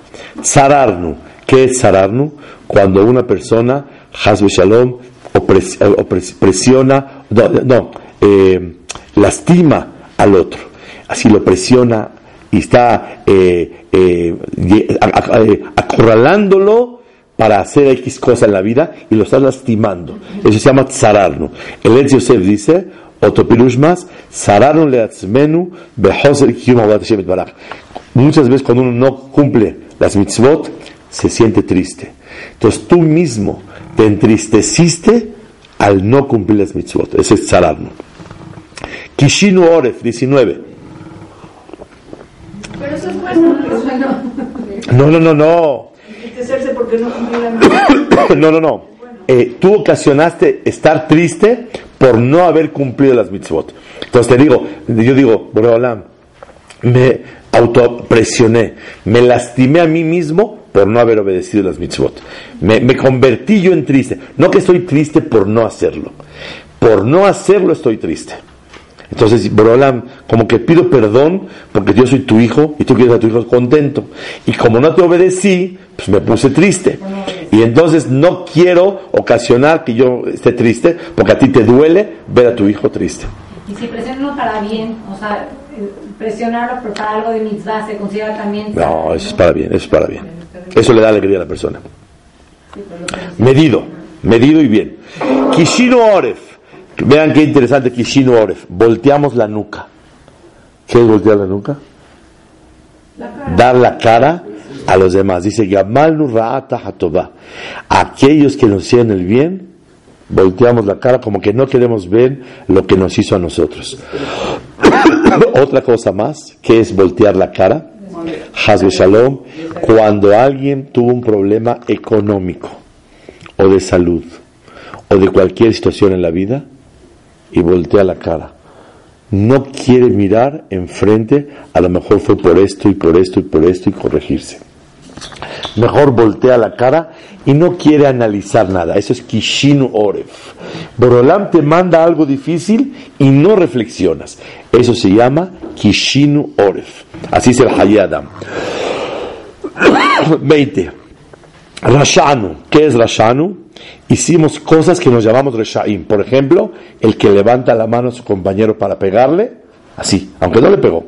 Sararnu, ¿Qué es sararnu? Cuando una persona, hasbe shalom, opres- eh, opres- presiona, no, no, eh, lastima al otro. Así lo presiona y está eh, eh, eh, acorralándolo para hacer X cosa en la vida y lo está lastimando. Eso se llama tsararnu. El Etz Yosef dice, otro pirush más, Hashem yitbaraj. Muchas veces cuando uno no cumple las mitzvot, se siente triste. Entonces tú mismo te entristeciste al no cumplir las mitzvot. Ese es tsararnu. Kishinu Oref, 19. Pero eso es bueno. No, no, no, no. Entristecerse porque no cumplió la meta. No, no, no. Eh, tú ocasionaste estar triste por no haber cumplido las mitzvot. Entonces te digo, yo digo, Boreolam, me autopresioné, me lastimé a mí mismo por no haber obedecido las mitzvot. Me, me convertí yo en triste. No que estoy triste por no hacerlo. Por no hacerlo estoy triste. Entonces, Borolam, como que pido perdón porque yo soy tu hijo y tú quieres a tu hijo contento. Y como no te obedecí, pues me puse triste. Y entonces no quiero ocasionar que yo esté triste porque a ti te duele ver a tu hijo triste. Y si presionarlo para bien, o sea, eh, presionarlo por- para algo de mitzvah se considera también. No, eso es para bien, eso es para bien. Eso le da alegría a la persona. Medido, medido y bien. Kishino Oref. Vean qué interesante Kishino Oref. Volteamos la nuca. ¿Qué es voltear la nuca? Dar la cara a los demás. Dice, Hatová. Aquellos que nos hicieron el bien, volteamos la cara como que no queremos ver lo que nos hizo a nosotros. Otra cosa más, que es voltear la cara. Hazbe Shalom, cuando alguien tuvo un problema económico o de salud o de cualquier situación en la vida y voltea la cara. No quiere mirar enfrente, a lo mejor fue por esto y por esto y por esto y corregirse. Mejor voltea la cara y no quiere analizar nada. Eso es Kishinu Oref. Borolam te manda algo difícil y no reflexionas. Eso se llama Kishinu Oref. Así es el Hayadam. 20. Rashanu. ¿Qué es Rashanu? Hicimos cosas que nos llamamos Reshaim. Por ejemplo, el que levanta la mano a su compañero para pegarle, así, aunque no le pegó.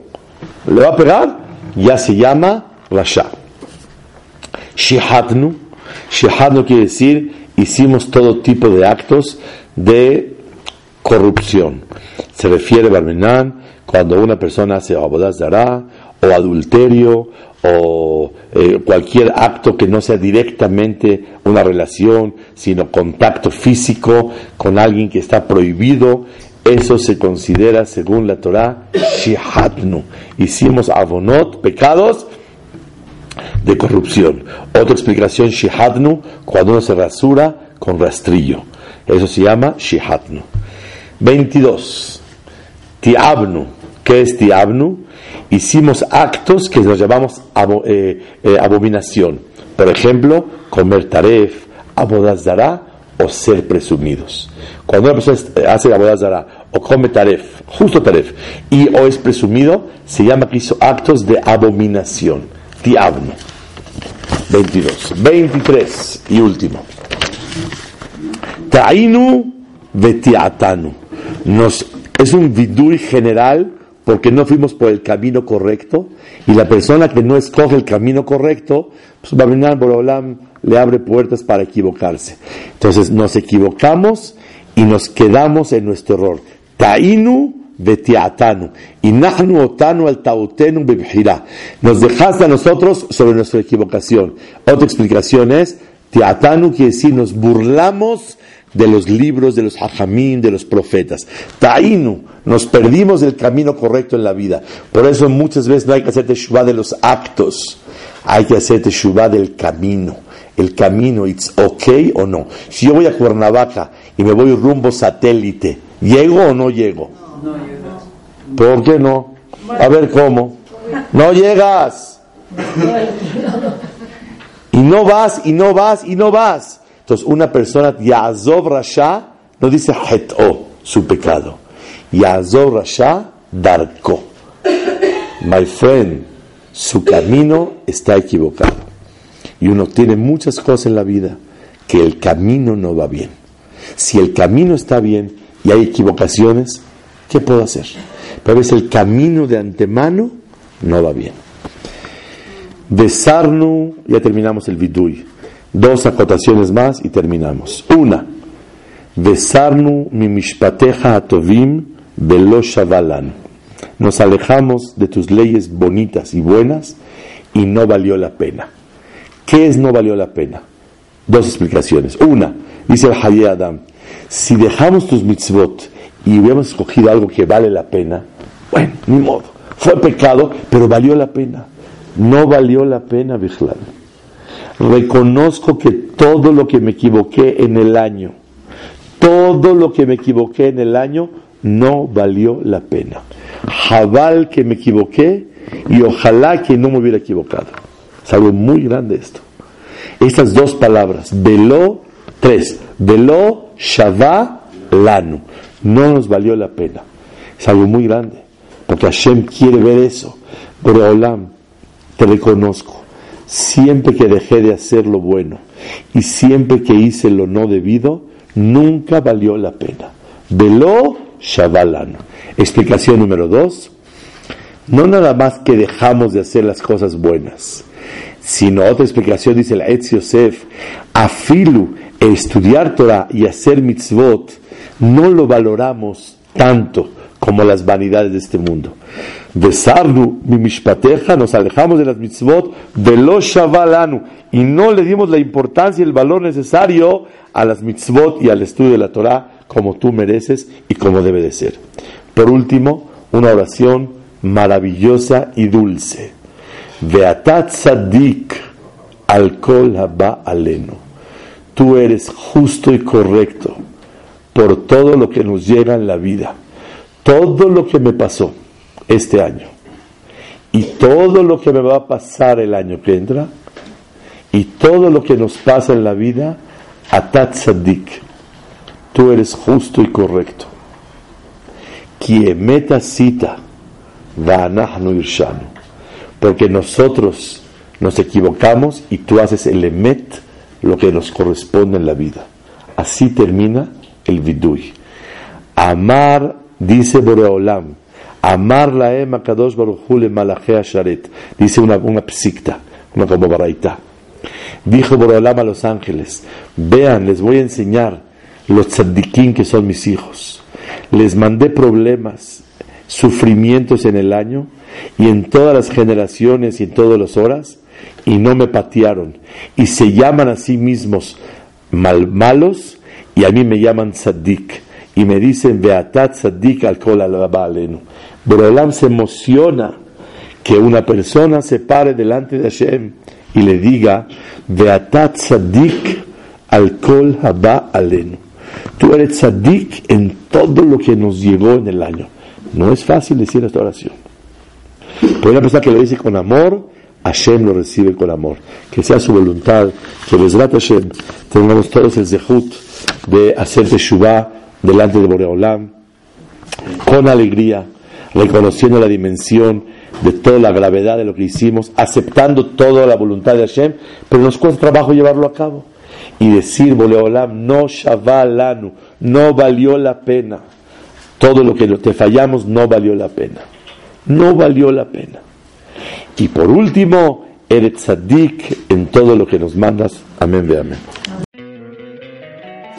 Le va a pegar, ya se llama Rasha. Shihatnu. Shihatnu quiere decir, hicimos todo tipo de actos de corrupción. Se refiere, Barmenán, cuando una persona hace abodas dará, o adulterio, o eh, cualquier acto que no sea directamente una relación, sino contacto físico con alguien que está prohibido, eso se considera, según la Torah, shihatnu. Hicimos avonot, pecados, de corrupción. Otra explicación, shihatnu, cuando uno se rasura con rastrillo. Eso se llama shihatnu. 22. Tiabnu. ¿Qué es tiabnu? Hicimos actos que nos llamamos eh, eh, abominación. Por ejemplo, comer taref, abodazará o ser presumidos. Cuando una persona hace abodazará o come taref, justo taref, y o es presumido, se llama que hizo actos de abominación. Tiabnu. 22. 23 y último. Tainu vetiatanu. Nos, es un vidui general porque no fuimos por el camino correcto y la persona que no escoge el camino correcto, pues Babinan Borolam le abre puertas para equivocarse. Entonces nos equivocamos y nos quedamos en nuestro error. Tainu Y. Nos dejaste a nosotros sobre nuestra equivocación. Otra explicación es, tiatanu quiere decir nos burlamos de los libros de los hajamim, de los profetas. Tainu, nos perdimos del camino correcto en la vida. Por eso muchas veces no hay que hacer teshuvah de los actos, hay que hacer teshuvah del camino. El camino, it's okay o no. Si yo voy a Cuernavaca y me voy rumbo satélite, ¿llego o no llego? ¿Por qué no? A ver cómo. No llegas. Y no vas, y no vas, y no vas. Entonces, una persona, Yazov Rasha, no dice Het'o, su pecado. Yazov Rasha, Darko. My friend, su camino está equivocado. y uno tiene muchas cosas en la vida que el camino no va bien. Si el camino está bien y hay equivocaciones, ¿qué puedo hacer? Pero es el camino de antemano no va bien. Besarnu, ya terminamos el vidui. Dos acotaciones más y terminamos. Una, besarnu mi mishpateja atovim velo shavalan. Nos alejamos de tus leyes bonitas y buenas y no valió la pena. ¿Qué es no valió la pena? Dos explicaciones. Una, dice el Hayy Adam, si dejamos tus mitzvot y hubiéramos escogido algo que vale la pena, bueno, ni modo. Fue pecado, pero valió la pena. No valió la pena, Bijlal. Reconozco que todo lo que me equivoqué en el año, todo lo que me equivoqué en el año, no valió la pena. Jabal que me equivoqué y ojalá que no me hubiera equivocado. Es algo muy grande esto. Estas dos palabras, veló, tres, veló, shavá. No nos valió la pena. Es algo muy grande. Porque Hashem quiere ver eso. Pero Olam, te reconozco. Siempre que dejé de hacer lo bueno y siempre que hice lo no debido, nunca valió la pena. Veló Shabalan. Explicación número dos. No nada más que dejamos de hacer las cosas buenas, sino otra explicación dice el Etz Yosef, afilu, estudiar Torah y hacer mitzvot, no lo valoramos tanto como las vanidades de este mundo. Besarnu mi mishpateja, nos alejamos de las mitzvot, de los shavalanu, y no le dimos la importancia y el valor necesario a las mitzvot y al estudio de la Torah como tú mereces y como debe de ser. Por último, una oración maravillosa y dulce. Beatat Sadik al haba aleno. Tú eres justo y correcto por todo lo que nos llega en la vida. Todo lo que me pasó este año y todo lo que me va a pasar el año que entra y todo lo que nos pasa en la vida, Atat Sadik tú eres justo y correcto. Kiemeta cita, irshanu. Porque nosotros nos equivocamos y tú haces el emet, lo que nos corresponde en la vida. Así termina el vidui. Amar, dice Boreolam, amar la ema kadosh sharet. Dice una, una psikta, una como baraita. Dijo Boreolam a los ángeles, vean, les voy a enseñar los tzadikín que son mis hijos. Les mandé problemas, sufrimientos en el año y en todas las generaciones y en todas las horas y no me patearon. Y se llaman a sí mismos mal, malos y a mí me llaman tzadik. Y me dicen, Beatat tzadik al kol alenu. Borolam se emociona que una persona se pare delante de Hashem y le diga, Beatat tzadik al kol haba alenu. Tú eres tzadik en todo lo que nos llevó en el año. No es fácil decir esta oración. Pero una persona que lo dice con amor, Hashem lo recibe con amor. Que sea su voluntad, que Besrat Hashem tengamos todos el zehut de hacer Teshuvah delante de Boreolam, con alegría, reconociendo la dimensión de toda la gravedad de lo que hicimos, aceptando toda la voluntad de Hashem, pero nos cuesta trabajo llevarlo a cabo y decir, Boleolam, no shavalanu, no valió la pena. Todo lo que te fallamos no valió la pena. No valió la pena. Y por último, eres tzadik en todo lo que nos mandas. Amén, ve amén.